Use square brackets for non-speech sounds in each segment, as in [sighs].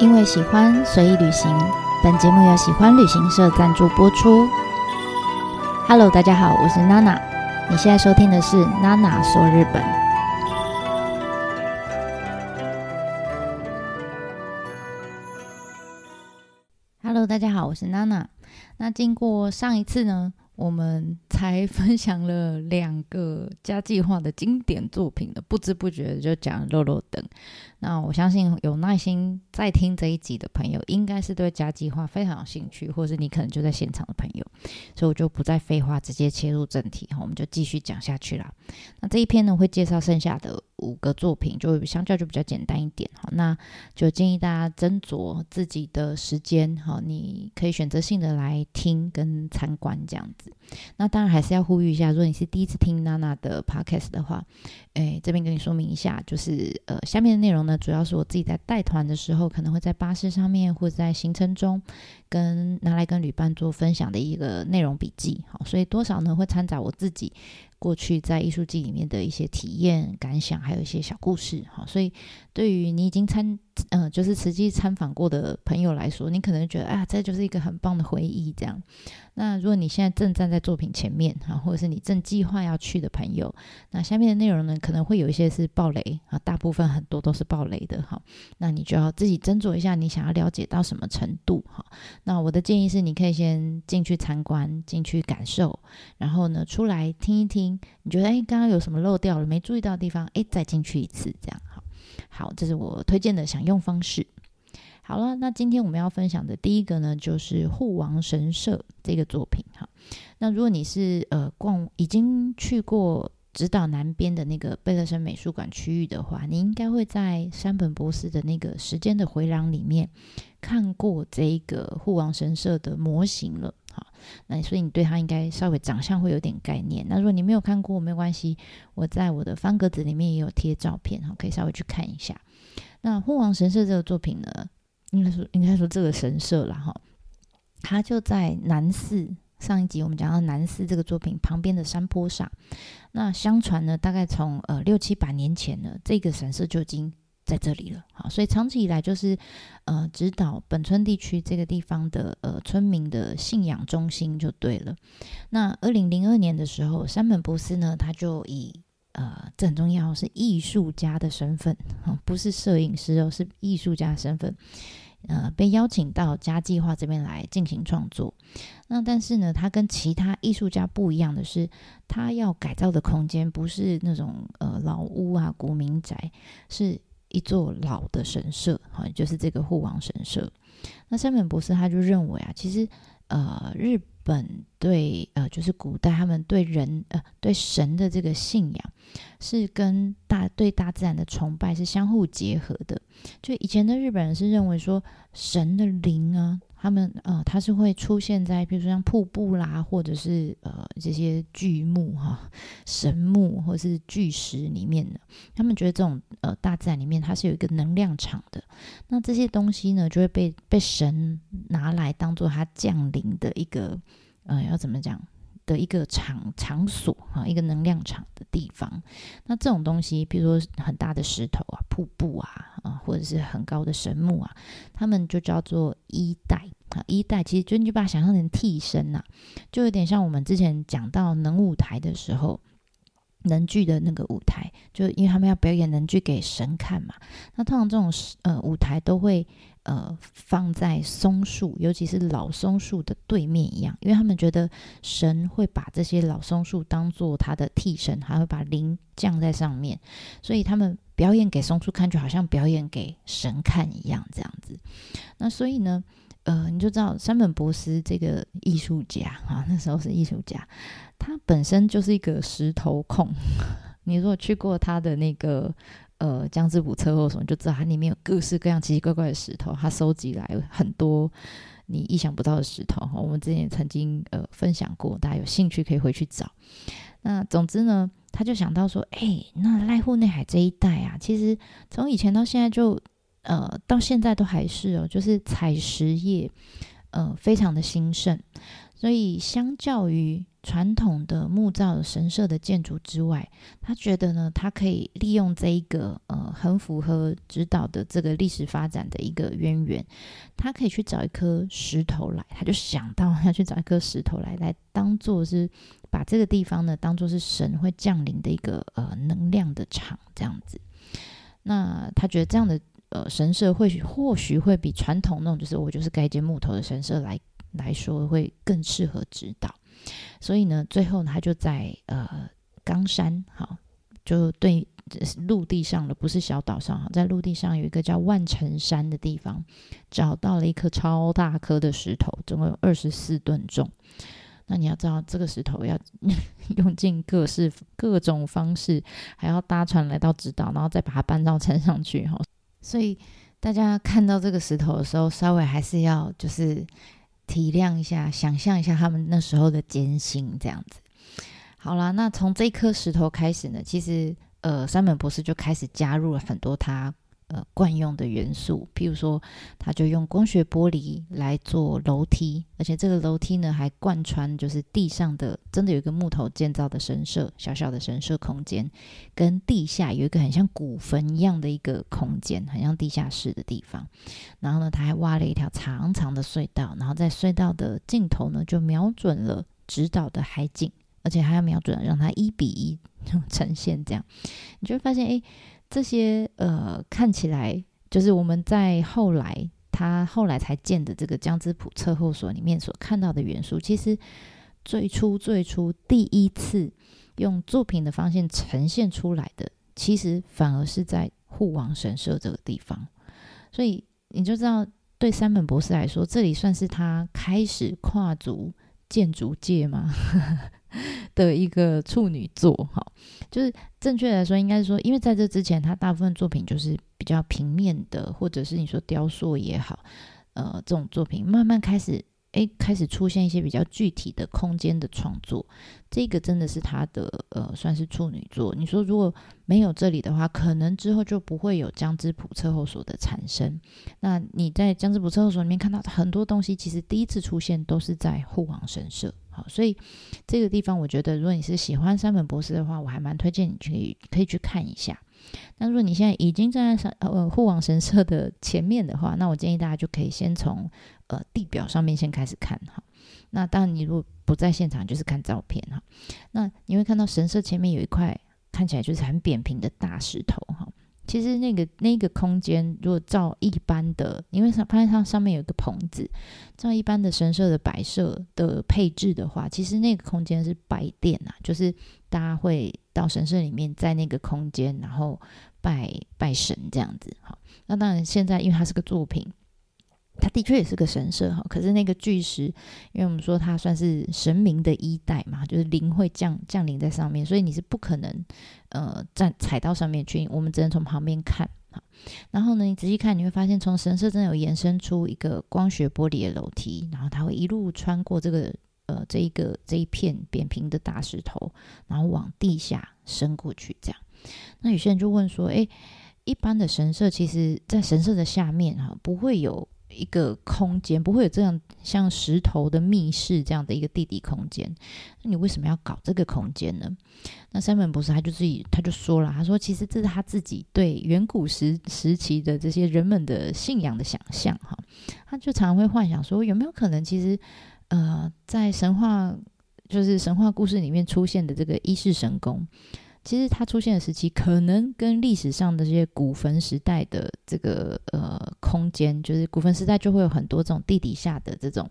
因为喜欢随意旅行，本节目由喜欢旅行社赞助播出。Hello，大家好，我是娜娜。你现在收听的是娜娜说日本。Hello，大家好，我是娜娜。那经过上一次呢？我们才 [laughs] 分享了两个家计划的经典作品的，不知不觉就讲漏漏等。那我相信有耐心在听这一集的朋友，应该是对家计划非常有兴趣，或是你可能就在现场的朋友，所以我就不再废话，直接切入正题哈，我们就继续讲下去啦。那这一篇呢，会介绍剩下的五个作品，就相较就比较简单一点哈。那就建议大家斟酌自己的时间哈，你可以选择性的来听跟参观这样子。那当然还是要呼吁一下，如果你是第一次听娜娜的 podcast 的话，诶，这边跟你说明一下，就是呃，下面的内容呢，主要是我自己在带团的时候，可能会在巴士上面或者在行程中，跟拿来跟旅伴做分享的一个内容笔记，好，所以多少呢会掺杂我自己。过去在艺术季里面的一些体验感想，还有一些小故事，哈，所以对于你已经参，呃，就是实际参访过的朋友来说，你可能觉得啊，这就是一个很棒的回忆，这样。那如果你现在正站在作品前面，哈，或者是你正计划要去的朋友，那下面的内容呢，可能会有一些是暴雷啊，大部分很多都是暴雷的，哈。那你就要自己斟酌一下，你想要了解到什么程度，哈。那我的建议是，你可以先进去参观，进去感受，然后呢，出来听一听。你觉得哎，刚刚有什么漏掉了？没注意到的地方，哎，再进去一次，这样好。这是我推荐的享用方式。好了，那今天我们要分享的第一个呢，就是护王神社这个作品哈。那如果你是呃逛已经去过直岛南边的那个贝勒森美术馆区域的话，你应该会在山本博斯的那个时间的回廊里面看过这个护王神社的模型了。那所以你对他应该稍微长相会有点概念。那如果你没有看过，没有关系，我在我的方格子里面也有贴照片，哈，可以稍微去看一下。那护王神社这个作品呢，应该说应该说这个神社了哈，它就在南寺。上一集我们讲到南寺这个作品旁边的山坡上。那相传呢，大概从呃六七百年前呢，这个神社就已经。在这里了，好，所以长期以来就是呃，指导本村地区这个地方的呃村民的信仰中心就对了。那二零零二年的时候，山本博斯呢，他就以呃这很重要是艺术家的身份，不是摄影师哦，是艺术家身份，呃，被邀请到家计划这边来进行创作。那但是呢，他跟其他艺术家不一样的是，他要改造的空间不是那种呃老屋啊、古民宅，是。一座老的神社，哈，就是这个护王神社。那山本博士他就认为啊，其实呃，日本对呃，就是古代他们对人呃对神的这个信仰，是跟大对大自然的崇拜是相互结合的。就以前的日本人是认为说神的灵啊。他们呃，它是会出现在比如说像瀑布啦，或者是呃这些巨木哈、神木或是巨石里面的。他们觉得这种呃大自然里面它是有一个能量场的，那这些东西呢就会被被神拿来当做他降临的一个呃要怎么讲？的一个场场所啊，一个能量场的地方。那这种东西，比如说很大的石头啊、瀑布啊啊，或者是很高的神木啊，他们就叫做衣带啊。衣带其实就你就把它想象成替身呐，就有点像我们之前讲到能舞台的时候，能剧的那个舞台，就因为他们要表演能剧给神看嘛。那通常这种呃舞台都会。呃，放在松树，尤其是老松树的对面一样，因为他们觉得神会把这些老松树当做他的替身，还会把灵降在上面，所以他们表演给松树看，就好像表演给神看一样，这样子。那所以呢，呃，你就知道山本博斯这个艺术家啊，那时候是艺术家，他本身就是一个石头控。[laughs] 你如果去过他的那个。呃，江之浦车祸什么，就知道它里面有各式各样奇奇怪怪的石头，他收集来很多你意想不到的石头。我们之前曾经呃分享过，大家有兴趣可以回去找。那总之呢，他就想到说，哎，那濑户内海这一带啊，其实从以前到现在就呃到现在都还是哦，就是采石业呃非常的兴盛。所以相较于传统的木造神社的建筑之外，他觉得呢，他可以利用这一个呃很符合指导的这个历史发展的一个渊源，他可以去找一颗石头来，他就想到要去找一颗石头来，来当做是把这个地方呢当做是神会降临的一个呃能量的场这样子。那他觉得这样的呃神社会或许会比传统那种就是我就是盖一间木头的神社来来说会更适合指导。所以呢，最后他就在呃冈山，好，就对陆地上的不是小岛上，在陆地上有一个叫万城山的地方，找到了一颗超大颗的石头，总共有二十四吨重。那你要知道，这个石头要 [laughs] 用尽各式各种方式，还要搭船来到直岛，然后再把它搬到山上去，哈。所以大家看到这个石头的时候，稍微还是要就是。体谅一下，想象一下他们那时候的艰辛，这样子。好啦，那从这颗石头开始呢，其实呃，山本博士就开始加入了很多他。呃，惯用的元素，譬如说，他就用光学玻璃来做楼梯，而且这个楼梯呢，还贯穿就是地上的，真的有一个木头建造的神社，小小的神社空间，跟地下有一个很像古坟一样的一个空间，很像地下室的地方。然后呢，他还挖了一条长长的隧道，然后在隧道的尽头呢，就瞄准了直岛的海景，而且还要瞄准让它一比一呈现，这样你就会发现，哎。这些呃，看起来就是我们在后来他后来才建的这个江之浦测候所里面所看到的元素，其实最初最初第一次用作品的方向呈现出来的，其实反而是在护王神社这个地方。所以你就知道，对山本博士来说，这里算是他开始跨足建筑界吗？[laughs] 的一个处女座，哈，就是正确来说，应该是说，因为在这之前，他大部分作品就是比较平面的，或者是你说雕塑也好，呃，这种作品慢慢开始。哎，开始出现一些比较具体的空间的创作，这个真的是他的呃，算是处女座。你说如果没有这里的话，可能之后就不会有江之浦测后所的产生。那你在江之浦测后所里面看到很多东西，其实第一次出现都是在护王神社。好，所以这个地方我觉得，如果你是喜欢山本博士的话，我还蛮推荐你去可以去看一下。那如果你现在已经站在山呃护王神社的前面的话，那我建议大家就可以先从。呃，地表上面先开始看哈，那当然你如果不在现场，就是看照片哈。那你会看到神社前面有一块看起来就是很扁平的大石头哈。其实那个那个空间，如果照一般的，因为它发现它上面有一个棚子，照一般的神社的摆设的配置的话，其实那个空间是拜殿呐，就是大家会到神社里面，在那个空间然后拜拜神这样子哈。那当然现在因为它是个作品。它的确也是个神社哈，可是那个巨石，因为我们说它算是神明的衣带嘛，就是灵会降降临在上面，所以你是不可能呃站踩到上面去，我们只能从旁边看哈。然后呢，你仔细看，你会发现从神社真的有延伸出一个光学玻璃的楼梯，然后它会一路穿过这个呃这一个这一片扁平的大石头，然后往地下伸过去这样。那有些人就问说，诶，一般的神社其实在神社的下面哈，不会有。一个空间不会有这样像石头的密室这样的一个地底空间，那你为什么要搞这个空间呢？那三本博士他就自己他就说了，他说其实这是他自己对远古时时期的这些人们的信仰的想象哈，他就常常会幻想说有没有可能其实呃在神话就是神话故事里面出现的这个一世神宫。其实它出现的时期，可能跟历史上的这些古坟时代的这个呃空间，就是古坟时代就会有很多这种地底下的这种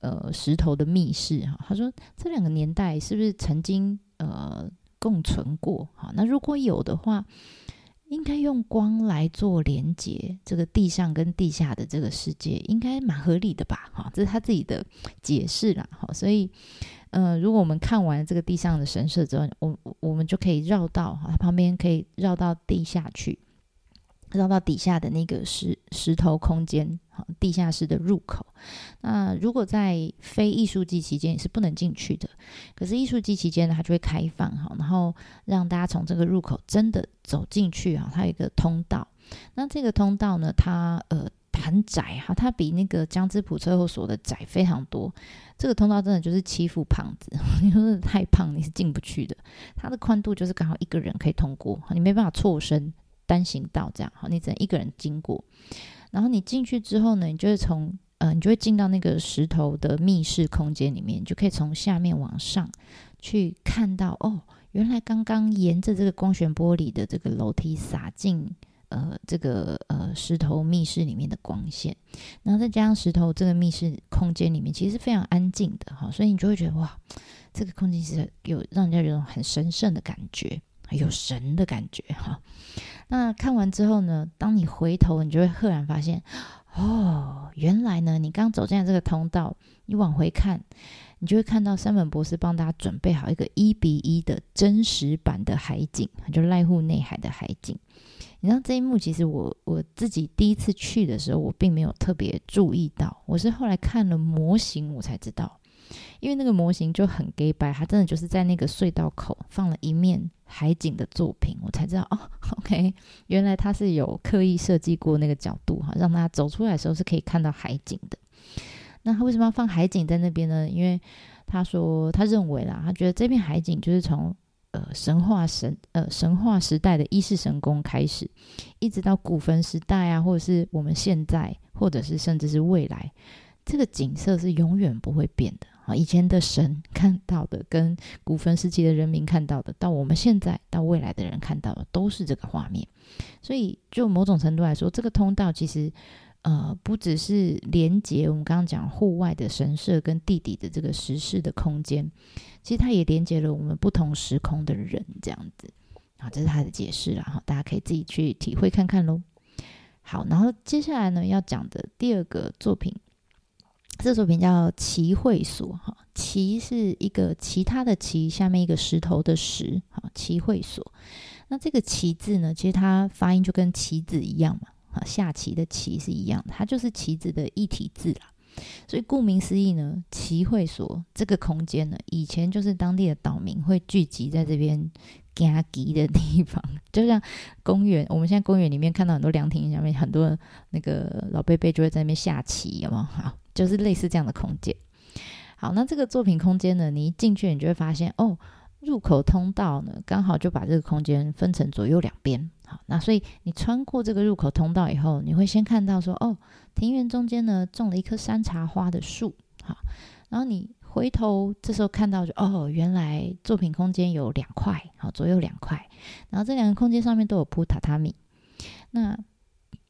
呃石头的密室哈。他说这两个年代是不是曾经呃共存过？哈，那如果有的话，应该用光来做连接，这个地上跟地下的这个世界，应该蛮合理的吧？哈，这是他自己的解释啦。哈，所以。嗯，如果我们看完这个地上的神社之后，我我们就可以绕到哈，它旁边可以绕到地下去，绕到底下的那个石石头空间，哈，地下室的入口。那如果在非艺术季期间也是不能进去的，可是艺术季期间呢，它就会开放哈，然后让大家从这个入口真的走进去啊，它有一个通道。那这个通道呢，它呃。很窄哈，它比那个江之浦车后所的窄非常多。这个通道真的就是欺负胖子，你 [laughs] 说太胖你是进不去的。它的宽度就是刚好一个人可以通过，你没办法错身单行道这样，好，你只能一个人经过。然后你进去之后呢，你就会从呃，你就会进到那个石头的密室空间里面，就可以从下面往上去看到哦，原来刚刚沿着这个光旋玻璃的这个楼梯洒进。呃，这个呃石头密室里面的光线，然后再加上石头这个密室空间里面其实是非常安静的哈，所以你就会觉得哇，这个空间是有让人家有种很神圣的感觉，有神的感觉哈。那看完之后呢，当你回头，你就会赫然发现，哦，原来呢，你刚走进来这个通道，你往回看，你就会看到山本博士帮大家准备好一个一比一的真实版的海景，就濑户内海的海景。你知道这一幕，其实我我自己第一次去的时候，我并没有特别注意到，我是后来看了模型，我才知道，因为那个模型就很 gay 白，它真的就是在那个隧道口放了一面海景的作品，我才知道哦，OK，[laughs] 原来他是有刻意设计过那个角度哈，让他走出来的时候是可以看到海景的。那他为什么要放海景在那边呢？因为他说他认为啦，他觉得这片海景就是从。呃，神话神呃，神话时代的伊势神宫开始，一直到古坟时代啊，或者是我们现在，或者是甚至是未来，这个景色是永远不会变的啊！以前的神看到的，跟古坟时期的人民看到的，到我们现在到未来的人看到的，都是这个画面。所以，就某种程度来说，这个通道其实。呃，不只是连接我们刚刚讲户外的神社跟地底的这个石室的空间，其实它也连接了我们不同时空的人，这样子。好，这是他的解释了哈，大家可以自己去体会看看喽。好，然后接下来呢要讲的第二个作品，这作品叫奇会所哈，奇是一个其他的奇，下面一个石头的石，好，奇会所。那这个奇字呢，其实它发音就跟棋子一样嘛。啊下棋的棋是一样，它就是棋子的一体字啦。所以顾名思义呢，棋会所这个空间呢，以前就是当地的岛民会聚集在这边加棋的地方，就像公园。我们现在公园里面看到很多凉亭下面，很多那个老贝贝就会在那边下棋，有没有？好，就是类似这样的空间。好，那这个作品空间呢，你一进去，你就会发现哦。入口通道呢，刚好就把这个空间分成左右两边。那所以你穿过这个入口通道以后，你会先看到说，哦，庭园中间呢种了一棵山茶花的树。好，然后你回头这时候看到就，哦，原来作品空间有两块，好，左右两块。然后这两个空间上面都有铺榻榻米。那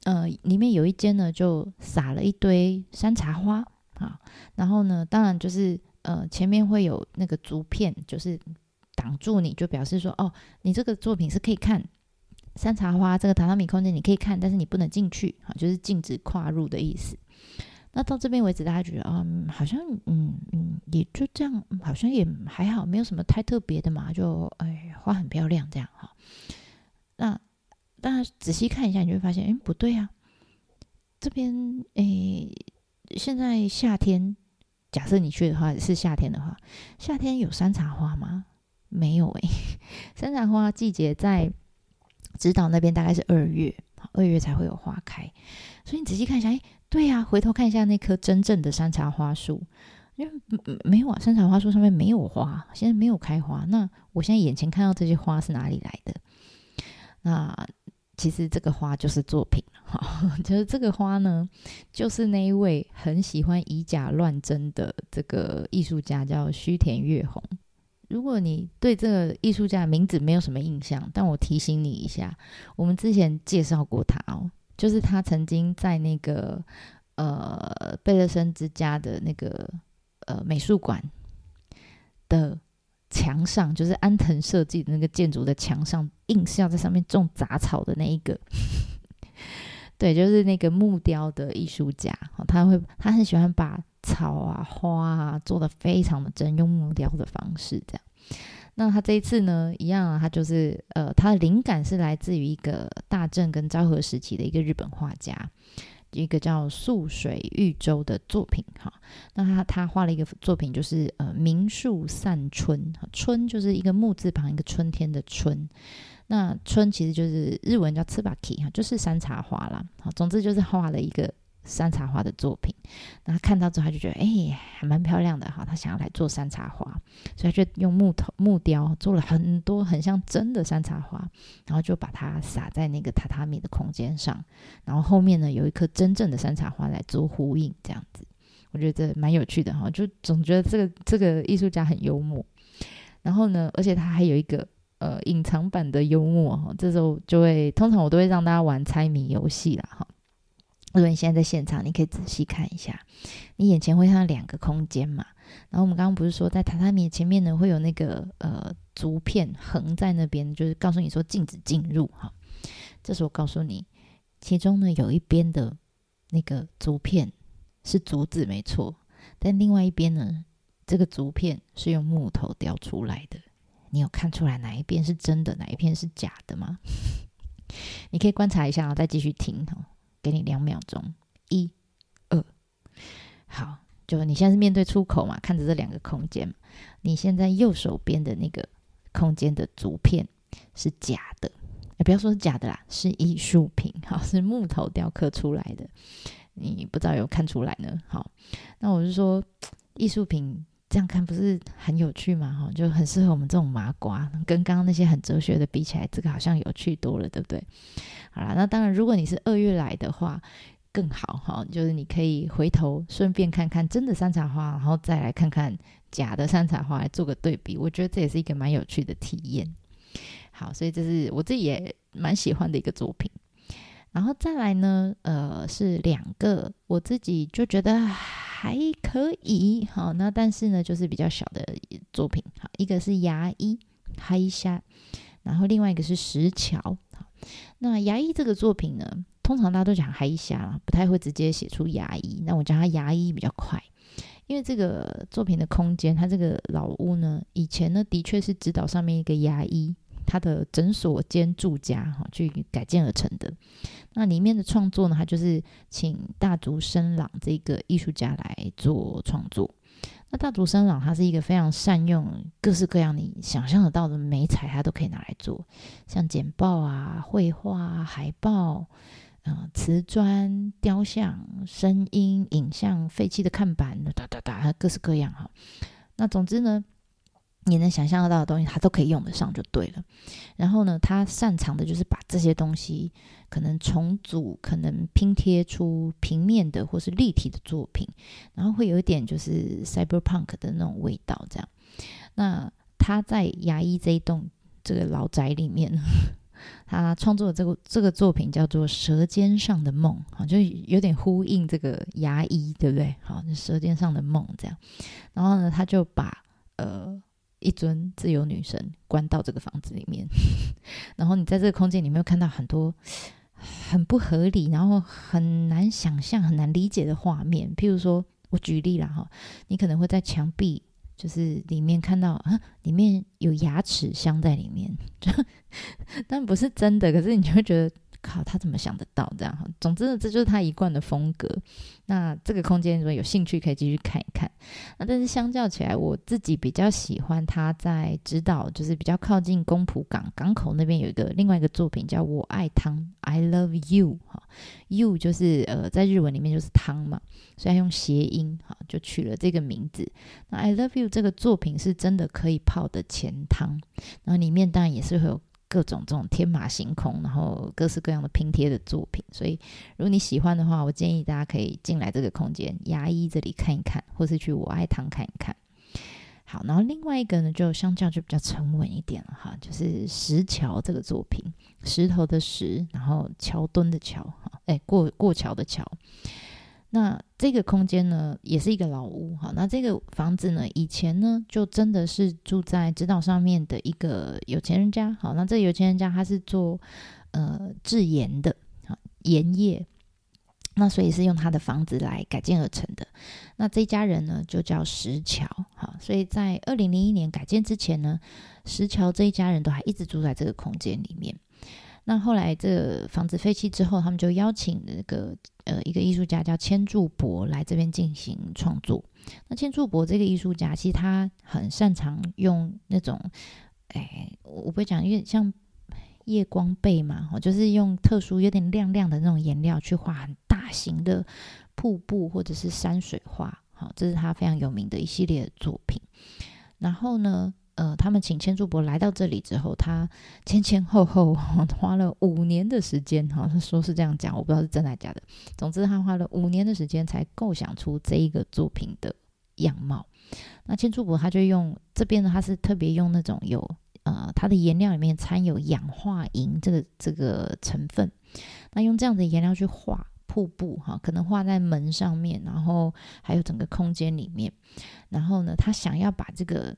呃，里面有一间呢，就撒了一堆山茶花。好，然后呢，当然就是呃，前面会有那个竹片，就是。挡住你就表示说哦，你这个作品是可以看山茶花这个榻榻米空间，你可以看，但是你不能进去啊，就是禁止跨入的意思。那到这边为止，大家觉得啊，好像嗯嗯，也就这样，好像也还好，没有什么太特别的嘛，就哎花很漂亮这样哈。那大家仔细看一下，你会发现，哎，不对啊，这边哎，现在夏天，假设你去的话是夏天的话，夏天有山茶花吗？没有诶，[laughs] 山茶花季节在直岛那边大概是二月，二月才会有花开。所以你仔细看一下，哎，对呀，回头看一下那棵真正的山茶花树，因为没有啊，山茶花树上面没有花，现在没有开花。那我现在眼前看到这些花是哪里来的？那其实这个花就是作品哈，[laughs] 就是这个花呢，就是那一位很喜欢以假乱真的这个艺术家，叫须田月红。如果你对这个艺术家的名字没有什么印象，但我提醒你一下，我们之前介绍过他哦，就是他曾经在那个呃贝勒森之家的那个呃美术馆的墙上，就是安藤设计的那个建筑的墙上，硬是要在上面种杂草的那一个，[laughs] 对，就是那个木雕的艺术家，他会他很喜欢把。草啊，花啊，做的非常的真，用木雕的方式这样。那他这一次呢，一样啊，他就是呃，他的灵感是来自于一个大正跟昭和时期的一个日本画家，一个叫素水玉舟的作品哈。那他他画了一个作品，就是呃，明树散春，春就是一个木字旁一个春天的春。那春其实就是日文叫 tsubaki 哈，就是山茶花啦。好，总之就是画了一个。山茶花的作品。那他看到之后，他就觉得哎，还蛮漂亮的哈，他想要来做山茶花，所以他就用木头木雕做了很多很像真的山茶花，然后就把它撒在那个榻榻米的空间上，然后后面呢有一颗真正的山茶花来做呼应，这样子，我觉得蛮有趣的哈，就总觉得这个这个艺术家很幽默。然后呢，而且他还有一个。呃，隐藏版的幽默哈，这时候就会通常我都会让大家玩猜谜游戏啦哈。如果你现在在现场，你可以仔细看一下，你眼前会看到两个空间嘛。然后我们刚刚不是说在榻榻米前面呢会有那个呃竹片横在那边，就是告诉你说禁止进入哈。这时候告诉你，其中呢有一边的那个竹片是竹子没错，但另外一边呢，这个竹片是用木头雕出来的。你有看出来哪一边是真的，哪一片是假的吗？[laughs] 你可以观察一下，再继续听哈。给你两秒钟，一、二，好，就你现在是面对出口嘛，看着这两个空间。你现在右手边的那个空间的竹片是假的，哎，不要说是假的啦，是艺术品，[laughs] 好，是木头雕刻出来的。你不知道有看出来呢？好，那我是说艺术品。这样看不是很有趣吗？哈，就很适合我们这种麻瓜，跟刚刚那些很哲学的比起来，这个好像有趣多了，对不对？好啦，那当然，如果你是二月来的话，更好哈，就是你可以回头顺便看看真的山茶花，然后再来看看假的山茶花，来做个对比。我觉得这也是一个蛮有趣的体验。好，所以这是我自己也蛮喜欢的一个作品。然后再来呢，呃，是两个我自己就觉得。还可以，好，那但是呢，就是比较小的作品，好，一个是牙医嗨虾，然后另外一个是石桥，好，那牙医这个作品呢，通常大家都讲嗨虾，不太会直接写出牙医，那我讲他牙医比较快，因为这个作品的空间，它这个老屋呢，以前呢的确是指导上面一个牙医。他的诊所兼住家哈，去改建而成的。那里面的创作呢，他就是请大竹生朗这个艺术家来做创作。那大竹生朗他是一个非常善用各式各样你想象得到的美彩，他都可以拿来做，像简报啊、绘画、海报、嗯、瓷砖、雕像、声音、影像、废弃的看板，哒哒哒，各式各样哈。那总之呢。你能想象得到的东西，他都可以用得上就对了。然后呢，他擅长的就是把这些东西可能重组，可能拼贴出平面的或是立体的作品，然后会有一点就是 cyberpunk 的那种味道。这样，那他在牙医这一栋这个老宅里面，[laughs] 他创作的这个这个作品叫做《舌尖上的梦》，好，就有点呼应这个牙医，对不对？好，舌尖上的梦这样。然后呢，他就把呃。一尊自由女神关到这个房子里面，[laughs] 然后你在这个空间里面看到很多 [sighs] 很不合理，然后很难想象、很难理解的画面。譬如说，我举例了哈，你可能会在墙壁就是里面看到啊，里面有牙齿镶在里面，[laughs] 但不是真的，可是你就会觉得。靠，他怎么想得到这样？哈总之呢，这就是他一贯的风格。那这个空间如果有兴趣，可以继续看一看。那但是相较起来，我自己比较喜欢他在指导，就是比较靠近公浦港港口那边有一个另外一个作品，叫我爱汤 （I love you）。哈，you 就是呃在日文里面就是汤嘛，所以用谐音哈就取了这个名字。那 I love you 这个作品是真的可以泡的前汤，然后里面当然也是会有。各种这种天马行空，然后各式各样的拼贴的作品，所以如果你喜欢的话，我建议大家可以进来这个空间牙医这里看一看，或是去我爱堂看一看。好，然后另外一个呢，就相较就比较沉稳一点了哈，就是石桥这个作品，石头的石，然后桥墩的桥，哈，哎，过过桥的桥。那这个空间呢，也是一个老屋哈。那这个房子呢，以前呢，就真的是住在直岛上面的一个有钱人家。好，那这有钱人家他是做呃制盐的，啊盐业。那所以是用他的房子来改建而成的。那这家人呢，就叫石桥。好，所以在二零零一年改建之前呢，石桥这一家人都还一直住在这个空间里面。那后来这房子废弃之后，他们就邀请那个呃一个艺术家叫千柱博来这边进行创作。那千柱博这个艺术家其实他很擅长用那种，哎，我不会讲，因为像夜光背嘛，就是用特殊有点亮亮的那种颜料去画很大型的瀑布或者是山水画，好，这是他非常有名的一系列的作品。然后呢，呃，他们请千柱伯来到这里之后，他前前后后 [laughs] 花了五年的时间，哈，他说是这样讲，我不知道是真的假的。总之，他花了五年的时间才构想出这一个作品的样貌。那千柱伯他就用这边呢，他是特别用那种有。呃，它的颜料里面掺有氧化银这个这个成分，那用这样的颜料去画瀑布哈，可能画在门上面，然后还有整个空间里面，然后呢，他想要把这个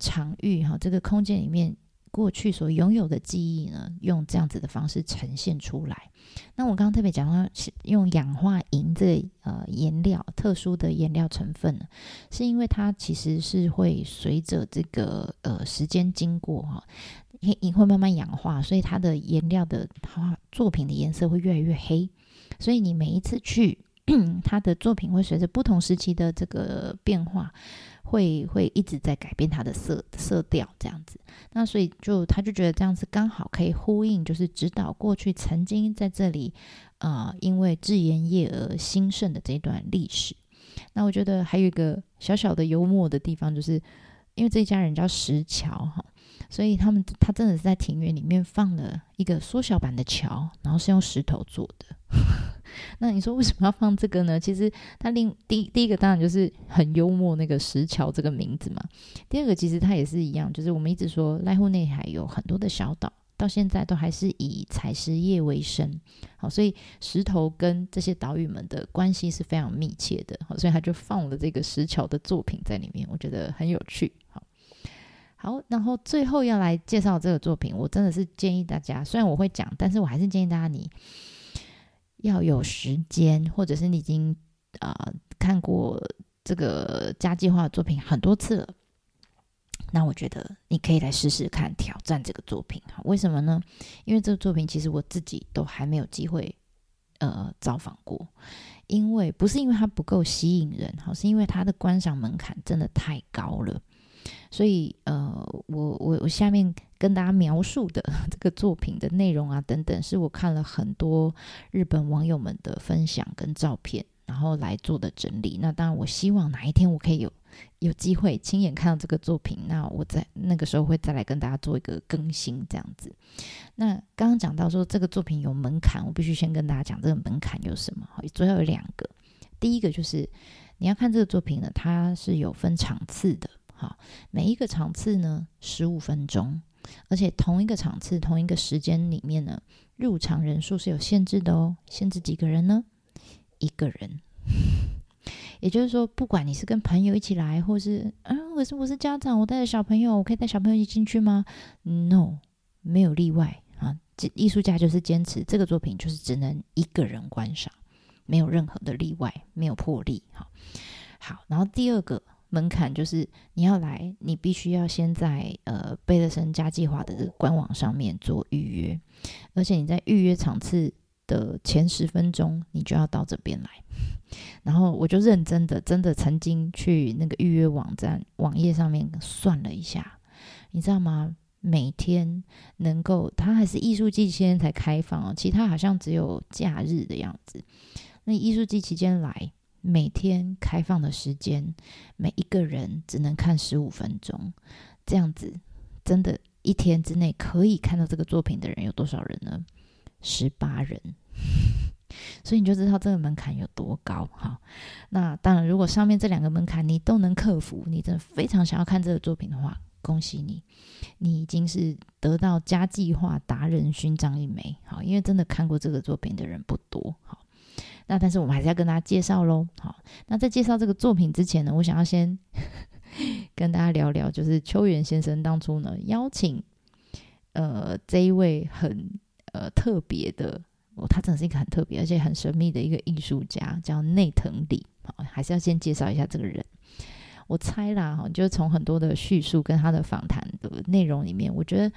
场域哈，这个空间里面。过去所拥有的记忆呢，用这样子的方式呈现出来。那我刚刚特别讲到，用氧化银这呃颜料，特殊的颜料成分呢，是因为它其实是会随着这个呃时间经过哈，银会慢慢氧化，所以它的颜料的画作品的颜色会越来越黑。所以你每一次去，[clears throat] 它的作品会随着不同时期的这个变化。会会一直在改变它的色色调这样子，那所以就他就觉得这样子刚好可以呼应，就是指导过去曾经在这里啊，因为制盐业而兴盛的这段历史。那我觉得还有一个小小的幽默的地方，就是因为这一家人叫石桥哈。所以他们他真的是在庭院里面放了一个缩小版的桥，然后是用石头做的。[laughs] 那你说为什么要放这个呢？其实它另第第一个当然就是很幽默那个石桥这个名字嘛。第二个其实它也是一样，就是我们一直说濑户内海有很多的小岛，到现在都还是以采石业为生。好，所以石头跟这些岛屿们的关系是非常密切的。好，所以他就放了这个石桥的作品在里面，我觉得很有趣。好。好，然后最后要来介绍这个作品，我真的是建议大家，虽然我会讲，但是我还是建议大家你要有时间，或者是你已经啊看过这个家计划的作品很多次了，那我觉得你可以来试试看挑战这个作品啊。为什么呢？因为这个作品其实我自己都还没有机会呃造访过，因为不是因为它不够吸引人，好，是因为它的观赏门槛真的太高了。所以，呃，我我我下面跟大家描述的 [laughs] 这个作品的内容啊，等等，是我看了很多日本网友们的分享跟照片，然后来做的整理。那当然，我希望哪一天我可以有有机会亲眼看到这个作品，那我在那个时候会再来跟大家做一个更新，这样子。那刚刚讲到说这个作品有门槛，我必须先跟大家讲这个门槛有什么。主要有两个，第一个就是你要看这个作品呢，它是有分场次的。好，每一个场次呢，十五分钟，而且同一个场次、同一个时间里面呢，入场人数是有限制的哦。限制几个人呢？一个人。[laughs] 也就是说，不管你是跟朋友一起来，或是啊，我是我是家长，我带着小朋友，我可以带小朋友一起进去吗？No，没有例外啊。这艺术家就是坚持这个作品就是只能一个人观赏，没有任何的例外，没有破例。好，好，然后第二个。门槛就是你要来，你必须要先在呃贝勒森家计划的官网上面做预约，而且你在预约场次的前十分钟，你就要到这边来。[laughs] 然后我就认真的，真的曾经去那个预约网站网页上面算了一下，你知道吗？每天能够，它还是艺术季期间才开放哦，其他好像只有假日的样子。那艺术季期间来。每天开放的时间，每一个人只能看十五分钟，这样子真的，一天之内可以看到这个作品的人有多少人呢？十八人，[laughs] 所以你就知道这个门槛有多高哈。那当然，如果上面这两个门槛你都能克服，你真的非常想要看这个作品的话，恭喜你，你已经是得到加计划达人勋章一枚。好，因为真的看过这个作品的人不多。好。那但是我们还是要跟大家介绍喽。好，那在介绍这个作品之前呢，我想要先 [laughs] 跟大家聊聊，就是秋元先生当初呢邀请呃这一位很呃特别的，哦，他真的是一个很特别而且很神秘的一个艺术家，叫内藤里。好，还是要先介绍一下这个人。我猜啦，哈，就是从很多的叙述跟他的访谈的内容里面，我觉得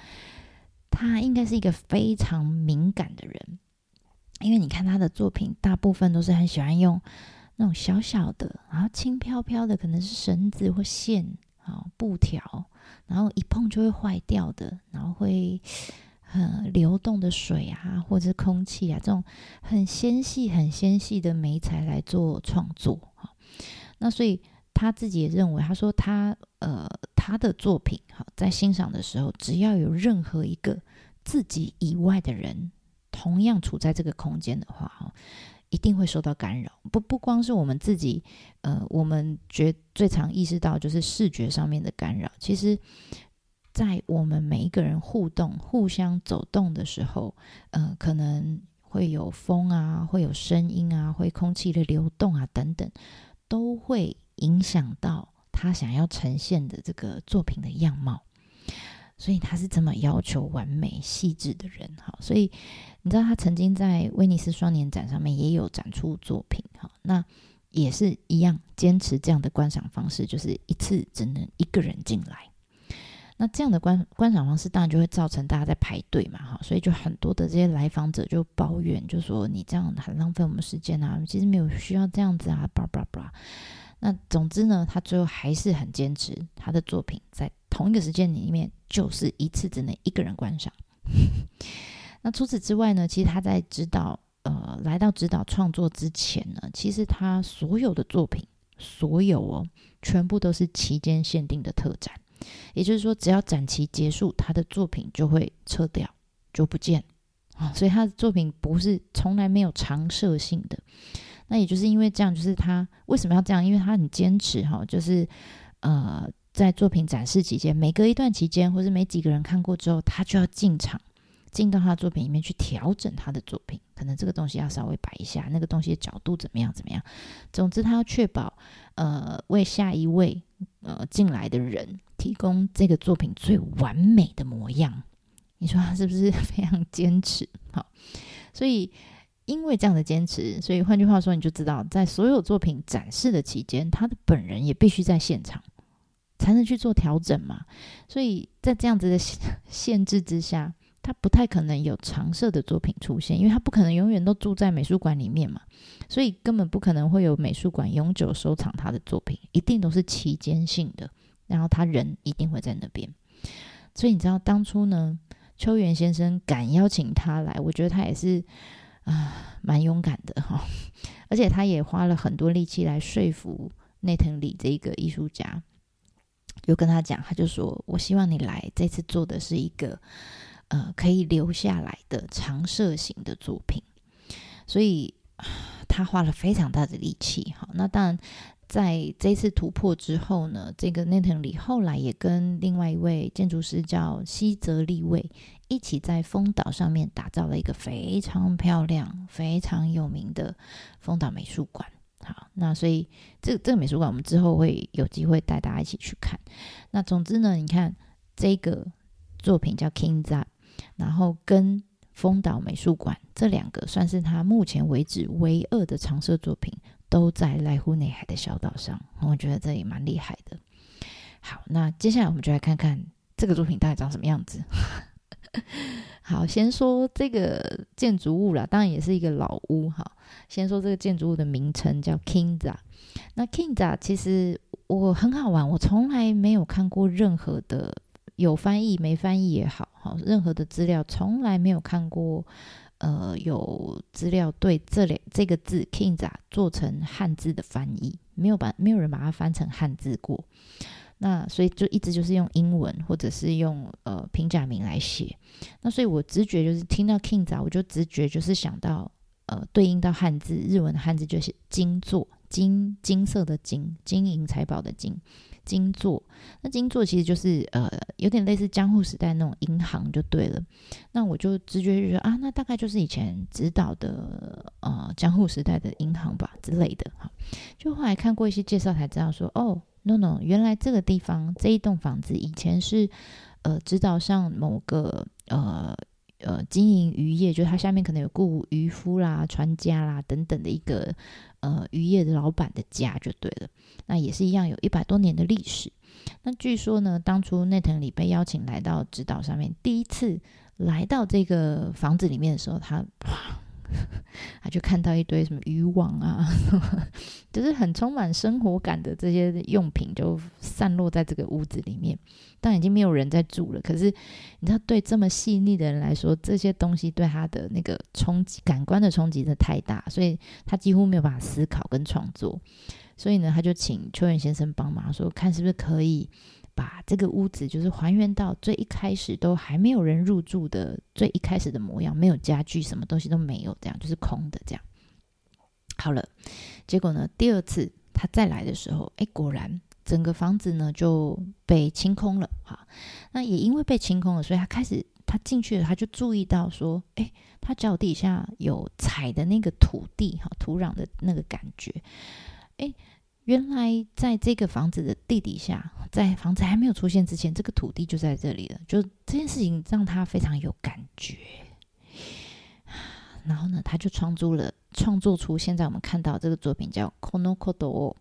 他应该是一个非常敏感的人。因为你看他的作品，大部分都是很喜欢用那种小小的，然后轻飘飘的，可能是绳子或线啊布条，然后一碰就会坏掉的，然后会很流动的水啊，或者空气啊，这种很纤细、很纤细的媒材来做创作哈。那所以他自己也认为，他说他呃他的作品哈，在欣赏的时候，只要有任何一个自己以外的人同样处在这个空间的话哈，一定会受到干扰。不不光是我们自己，呃，我们觉最常意识到就是视觉上面的干扰，其实。在我们每一个人互动、互相走动的时候，呃，可能会有风啊，会有声音啊，会空气的流动啊，等等，都会影响到他想要呈现的这个作品的样貌。所以他是这么要求完美、细致的人。哈，所以你知道他曾经在威尼斯双年展上面也有展出作品。哈，那也是一样，坚持这样的观赏方式，就是一次只能一个人进来。那这样的观观赏方式，当然就会造成大家在排队嘛，哈，所以就很多的这些来访者就抱怨，就说你这样很浪费我们时间啊，其实没有需要这样子啊，叭叭叭。那总之呢，他最后还是很坚持他的作品在同一个时间里面，就是一次只能一个人观赏。[laughs] 那除此之外呢，其实他在指导呃来到指导创作之前呢，其实他所有的作品，所有哦，全部都是期间限定的特展。也就是说，只要展期结束，他的作品就会撤掉，就不见啊。[laughs] 所以他的作品不是从来没有常设性的。那也就是因为这样，就是他为什么要这样？因为他很坚持哈，就是呃，在作品展示期间，每隔一段期间，或者每几个人看过之后，他就要进场，进到他的作品里面去调整他的作品。可能这个东西要稍微摆一下，那个东西的角度怎么样怎么样。总之，他要确保呃，为下一位呃进来的人。提供这个作品最完美的模样，你说他是不是 [laughs] 非常坚持？好，所以因为这样的坚持，所以换句话说，你就知道，在所有作品展示的期间，他的本人也必须在现场，才能去做调整嘛。所以在这样子的限 [laughs] 制之下，他不太可能有常设的作品出现，因为他不可能永远都住在美术馆里面嘛，所以根本不可能会有美术馆永久收藏他的作品，一定都是期间性的。然后他人一定会在那边，所以你知道当初呢，秋元先生敢邀请他来，我觉得他也是啊蛮勇敢的哈，[laughs] 而且他也花了很多力气来说服内藤里这个艺术家，就跟他讲，他就说我希望你来，这次做的是一个呃可以留下来的长设型的作品，所以他花了非常大的力气哈，那当然。在这次突破之后呢，这个内藤里后来也跟另外一位建筑师叫西泽立卫一起在丰岛上面打造了一个非常漂亮、非常有名的丰岛美术馆。好，那所以这这个美术馆我们之后会有机会带大家一起去看。那总之呢，你看这个作品叫 King z a 然后跟丰岛美术馆这两个算是他目前为止唯二的常设作品。都在濑户内海的小岛上，我觉得这也蛮厉害的。好，那接下来我们就来看看这个作品大概长什么样子。[laughs] 好，先说这个建筑物啦，当然也是一个老屋。哈，先说这个建筑物的名称叫 Kingza，。那 Kingza 其实我很好玩，我从来没有看过任何的有翻译没翻译也好，好任何的资料，从来没有看过。呃，有资料对这两这个字 “king” 啊做成汉字的翻译，没有把没有人把它翻成汉字过。那所以就一直就是用英文或者是用呃平假名来写。那所以我直觉就是听到 “king” 啊，我就直觉就是想到呃对应到汉字，日文的汉字就是金座，金金色的金，金银财宝的金。金座，那金座其实就是呃，有点类似江户时代那种银行就对了。那我就直觉就觉得啊，那大概就是以前指导的呃江户时代的银行吧之类的哈。就后来看过一些介绍才知道说，哦，no no，原来这个地方这一栋房子以前是呃指导上某个呃。呃，经营渔业，就它下面可能有雇渔夫啦、船家啦等等的一个呃渔业的老板的家就对了。那也是一样，有一百多年的历史。那据说呢，当初内藤里被邀请来到指导上面，第一次来到这个房子里面的时候，他哇他 [laughs] 就看到一堆什么渔网啊，[laughs] 就是很充满生活感的这些用品，就散落在这个屋子里面。但已经没有人在住了。可是你知道，对这么细腻的人来说，这些东西对他的那个冲击、感官的冲击的太大，所以他几乎没有办法思考跟创作。所以呢，他就请邱元先生帮忙，说看是不是可以。把这个屋子就是还原到最一开始都还没有人入住的最一开始的模样，没有家具，什么东西都没有，这样就是空的。这样好了，结果呢，第二次他再来的时候，哎，果然整个房子呢就被清空了。哈，那也因为被清空了，所以他开始他进去了，他就注意到说，哎，他脚底下有踩的那个土地，哈，土壤的那个感觉，哎。原来在这个房子的地底下，在房子还没有出现之前，这个土地就在这里了。就这件事情让他非常有感觉。[sighs] 然后呢，他就创作了，创作出现在我们看到这个作品叫《Konokodo》。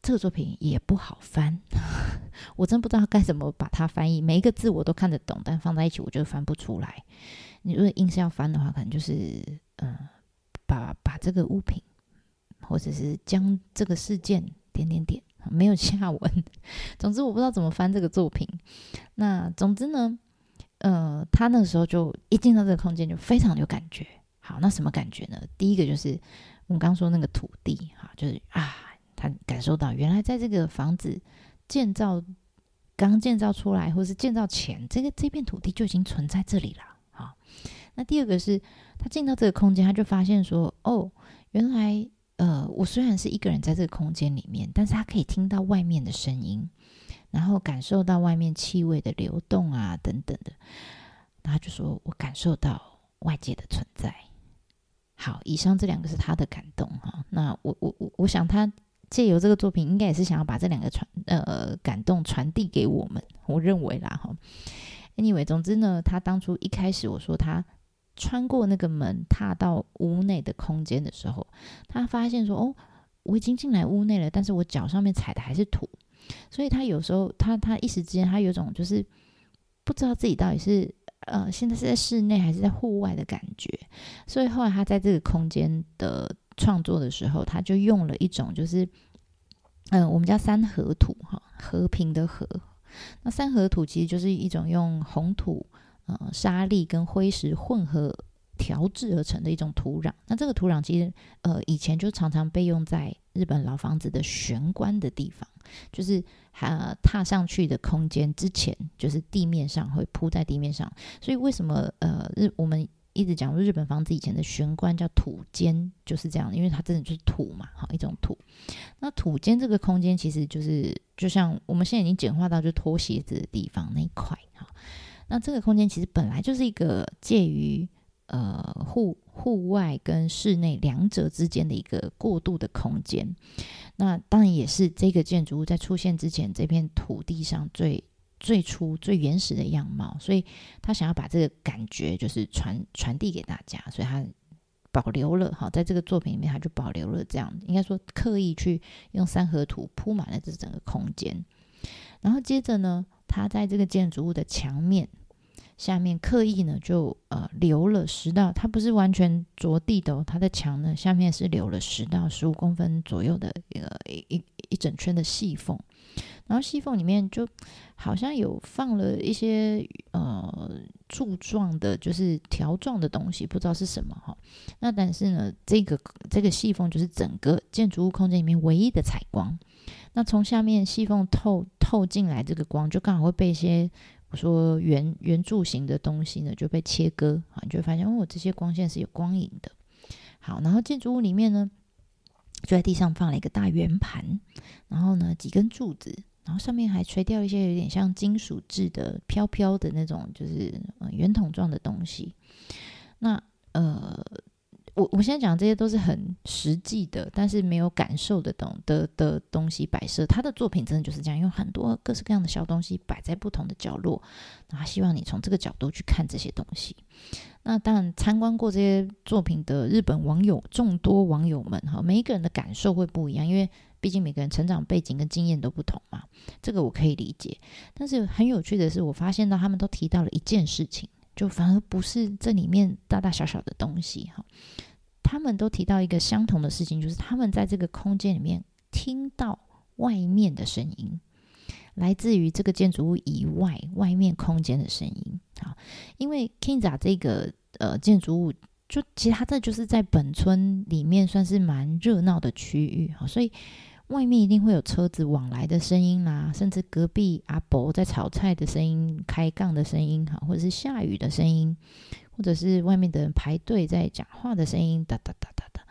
这个作品也不好翻，[laughs] 我真不知道该怎么把它翻译。每一个字我都看得懂，但放在一起我就翻不出来。你如果硬是要翻的话，可能就是嗯，把把这个物品。或者是将这个事件点点点没有下文，[laughs] 总之我不知道怎么翻这个作品。那总之呢，呃，他那个时候就一进到这个空间就非常有感觉。好，那什么感觉呢？第一个就是我们刚说那个土地，哈，就是啊，他感受到原来在这个房子建造刚建造出来，或是建造前，这个这片土地就已经存在这里了。好，那第二个是他进到这个空间，他就发现说，哦，原来。呃，我虽然是一个人在这个空间里面，但是他可以听到外面的声音，然后感受到外面气味的流动啊，等等的。他就说我感受到外界的存在。好，以上这两个是他的感动哈。那我我我我想他借由这个作品，应该也是想要把这两个传呃感动传递给我们。我认为啦哈。Anyway，总之呢，他当初一开始我说他。穿过那个门，踏到屋内的空间的时候，他发现说：“哦，我已经进来屋内了，但是我脚上面踩的还是土。”所以他有时候，他他一时之间，他有种就是不知道自己到底是呃，现在是在室内还是在户外的感觉。所以后来他在这个空间的创作的时候，他就用了一种就是，嗯，我们叫三合土哈，和平的和。那三合土其实就是一种用红土。呃，沙粒跟灰石混合调制而成的一种土壤。那这个土壤其实，呃，以前就常常被用在日本老房子的玄关的地方，就是呃踏上去的空间之前，就是地面上会铺在地面上。所以为什么呃日我们一直讲日本房子以前的玄关叫土间，就是这样，因为它真的就是土嘛，好一种土。那土间这个空间其实就是就像我们现在已经简化到就脱鞋子的地方那一块哈。那这个空间其实本来就是一个介于呃户户外跟室内两者之间的一个过渡的空间。那当然也是这个建筑物在出现之前这片土地上最最初最原始的样貌。所以他想要把这个感觉就是传传递给大家，所以他保留了哈，在这个作品里面他就保留了这样，应该说刻意去用三合土铺满了这整个空间。然后接着呢，他在这个建筑物的墙面。下面刻意呢，就呃留了十道，它不是完全着地的哦，它的墙呢下面是留了十到十五公分左右的一个一一一整圈的细缝，然后细缝里面就好像有放了一些呃柱状的，就是条状的东西，不知道是什么哈。那但是呢，这个这个细缝就是整个建筑物空间里面唯一的采光，那从下面细缝透透进来这个光，就刚好会被一些。我说圆圆柱形的东西呢就被切割啊，你就会发现哦，这些光线是有光影的。好，然后建筑物里面呢，就在地上放了一个大圆盘，然后呢几根柱子，然后上面还垂掉一些有点像金属制的飘飘的那种，就是圆筒状的东西。那呃。我我现在讲这些都是很实际的，但是没有感受的东的的东西摆设。他的作品真的就是这样，用很多各式各样的小东西摆在不同的角落，然后希望你从这个角度去看这些东西。那当然，参观过这些作品的日本网友众多网友们哈，每一个人的感受会不一样，因为毕竟每个人成长背景跟经验都不同嘛。这个我可以理解，但是很有趣的是，我发现到他们都提到了一件事情。就反而不是这里面大大小小的东西哈。他们都提到一个相同的事情，就是他们在这个空间里面听到外面的声音，来自于这个建筑物以外外面空间的声音。好，因为 Kinza 这个呃建筑物，就其实它就是在本村里面算是蛮热闹的区域哈，所以外面一定会有车子往来的声音啦，甚至隔壁阿伯在炒菜的声音、开杠的声音哈，或者是下雨的声音。或者是外面的人排队在讲话的声音，哒哒哒哒哒，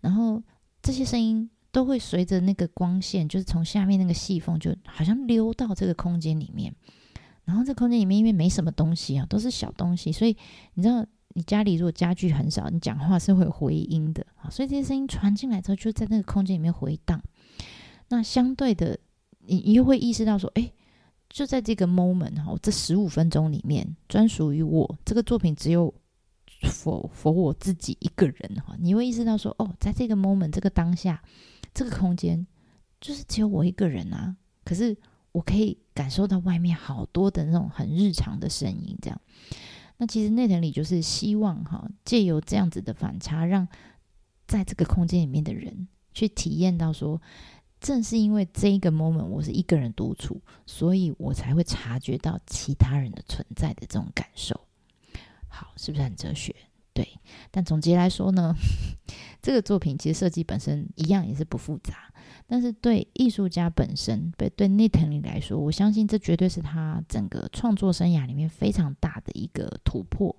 然后这些声音都会随着那个光线，就是从下面那个细缝，就好像溜到这个空间里面。然后这空间里面因为没什么东西啊，都是小东西，所以你知道，你家里如果家具很少，你讲话是会有回音的啊。所以这些声音传进来之后，就在那个空间里面回荡。那相对的，你你又会意识到说，哎。就在这个 moment 哈，这十五分钟里面，专属于我这个作品只有否否我自己一个人哈，你会意识到说，哦，在这个 moment 这个当下，这个空间就是只有我一个人啊。可是我可以感受到外面好多的那种很日常的声音，这样。那其实内藤里就是希望哈，借由这样子的反差，让在这个空间里面的人去体验到说。正是因为这一个 moment 我是一个人独处，所以我才会察觉到其他人的存在的这种感受。好，是不是很哲学？对。但总结来说呢，[laughs] 这个作品其实设计本身一样也是不复杂，但是对艺术家本身，对对内藤里来说，我相信这绝对是他整个创作生涯里面非常大的一个突破。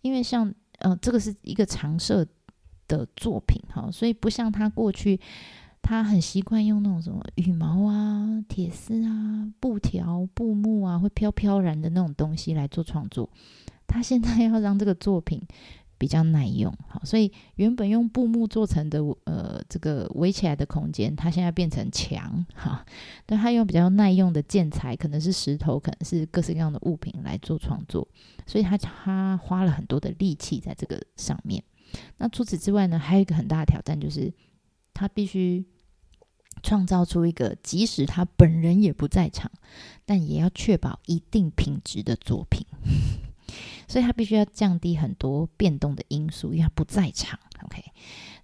因为像呃，这个是一个常设的作品哈，所以不像他过去。他很习惯用那种什么羽毛啊、铁丝啊、布条、布幕啊，会飘飘然的那种东西来做创作。他现在要让这个作品比较耐用，好，所以原本用布幕做成的呃这个围起来的空间，它现在变成墙哈。但他用比较耐用的建材，可能是石头，可能是各式各样的物品来做创作，所以他他花了很多的力气在这个上面。那除此之外呢，还有一个很大的挑战就是。他必须创造出一个即使他本人也不在场，但也要确保一定品质的作品。[laughs] 所以他必须要降低很多变动的因素，因为他不在场。OK，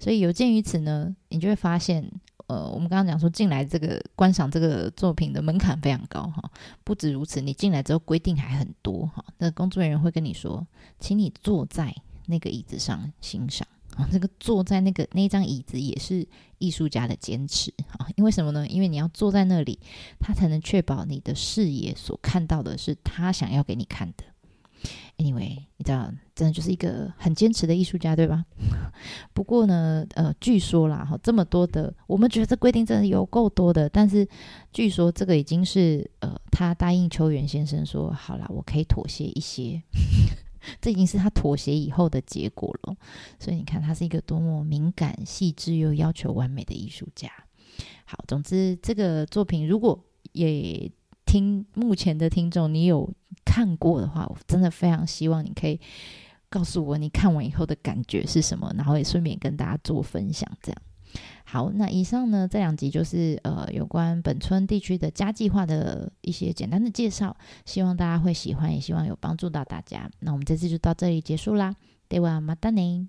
所以有鉴于此呢，你就会发现，呃，我们刚刚讲说进来这个观赏这个作品的门槛非常高哈。不止如此，你进来之后规定还很多哈。那工作人员会跟你说，请你坐在那个椅子上欣赏。啊，这个坐在那个那张椅子也是艺术家的坚持啊！因为什么呢？因为你要坐在那里，他才能确保你的视野所看到的是他想要给你看的。Anyway，你知道，真的就是一个很坚持的艺术家，对吧？[laughs] 不过呢，呃，据说啦，哈，这么多的，我们觉得这规定真的有够多的，但是据说这个已经是呃，他答应秋元先生说，好了，我可以妥协一些。这已经是他妥协以后的结果了，所以你看，他是一个多么敏感、细致又要求完美的艺术家。好，总之这个作品，如果也听目前的听众你有看过的话，我真的非常希望你可以告诉我你看完以后的感觉是什么，然后也顺便跟大家做分享，这样。好，那以上呢这两集就是呃有关本村地区的家计划的一些简单的介绍，希望大家会喜欢，也希望有帮助到大家。那我们这次就到这里结束啦，对哇，马达内。